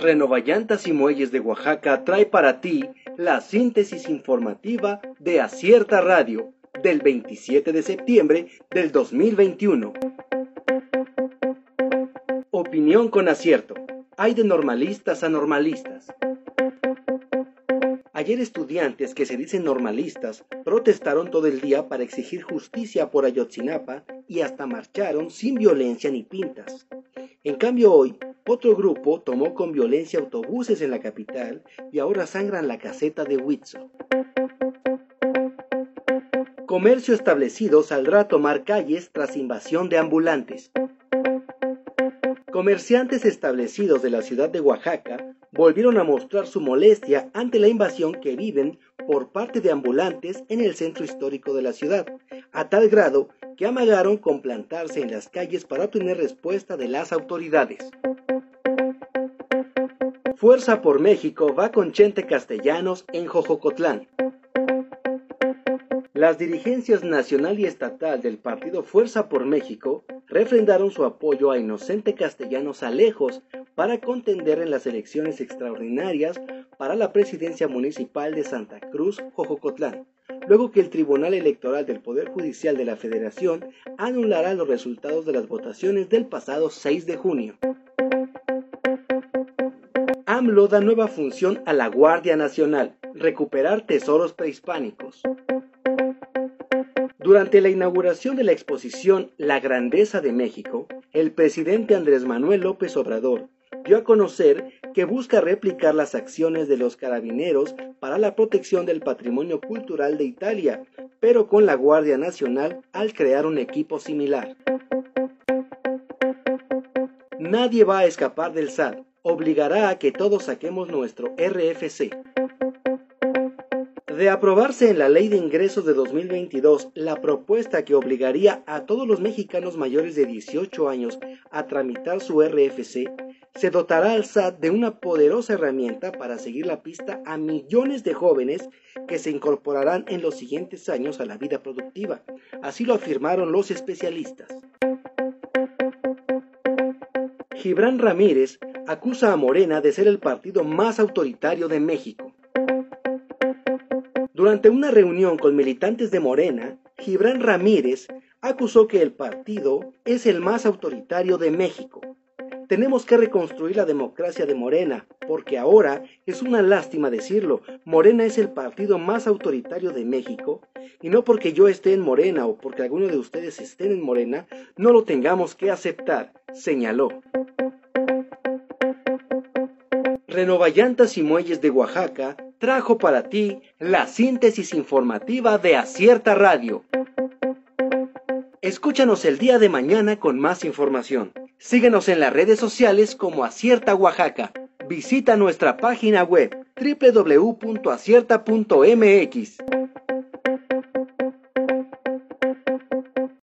Renovallantas y Muelles de Oaxaca trae para ti la síntesis informativa de Acierta Radio del 27 de septiembre del 2021. Opinión con acierto. Hay de normalistas a normalistas. Ayer estudiantes que se dicen normalistas protestaron todo el día para exigir justicia por Ayotzinapa y hasta marcharon sin violencia ni pintas. En cambio hoy, otro grupo tomó con violencia autobuses en la capital y ahora sangran la caseta de Huitzo. Comercio establecido saldrá a tomar calles tras invasión de ambulantes. Comerciantes establecidos de la ciudad de Oaxaca volvieron a mostrar su molestia ante la invasión que viven por parte de ambulantes en el centro histórico de la ciudad, a tal grado que amagaron con plantarse en las calles para obtener respuesta de las autoridades. Fuerza por México va con Chente Castellanos en Jojocotlán. Las dirigencias nacional y estatal del partido Fuerza por México refrendaron su apoyo a Inocente Castellanos Alejos para contender en las elecciones extraordinarias para la presidencia municipal de Santa Cruz, Jojocotlán, luego que el Tribunal Electoral del Poder Judicial de la Federación anulará los resultados de las votaciones del pasado 6 de junio. AMLO da nueva función a la Guardia Nacional, recuperar tesoros prehispánicos. Durante la inauguración de la exposición La Grandeza de México, el presidente Andrés Manuel López Obrador dio a conocer que busca replicar las acciones de los carabineros para la protección del patrimonio cultural de Italia, pero con la Guardia Nacional al crear un equipo similar. Nadie va a escapar del SAT, obligará a que todos saquemos nuestro RFC. De aprobarse en la Ley de Ingresos de 2022 la propuesta que obligaría a todos los mexicanos mayores de 18 años a tramitar su RFC, se dotará al SAT de una poderosa herramienta para seguir la pista a millones de jóvenes que se incorporarán en los siguientes años a la vida productiva. Así lo afirmaron los especialistas. Gibran Ramírez acusa a Morena de ser el partido más autoritario de México. Durante una reunión con militantes de Morena, Gibran Ramírez acusó que el partido es el más autoritario de México. Tenemos que reconstruir la democracia de Morena, porque ahora es una lástima decirlo, Morena es el partido más autoritario de México, y no porque yo esté en Morena o porque alguno de ustedes estén en Morena, no lo tengamos que aceptar, señaló. Renovallantas y Muelles de Oaxaca trajo para ti la síntesis informativa de Acierta Radio. Escúchanos el día de mañana con más información. Síguenos en las redes sociales como Acierta Oaxaca. Visita nuestra página web www.acierta.mx.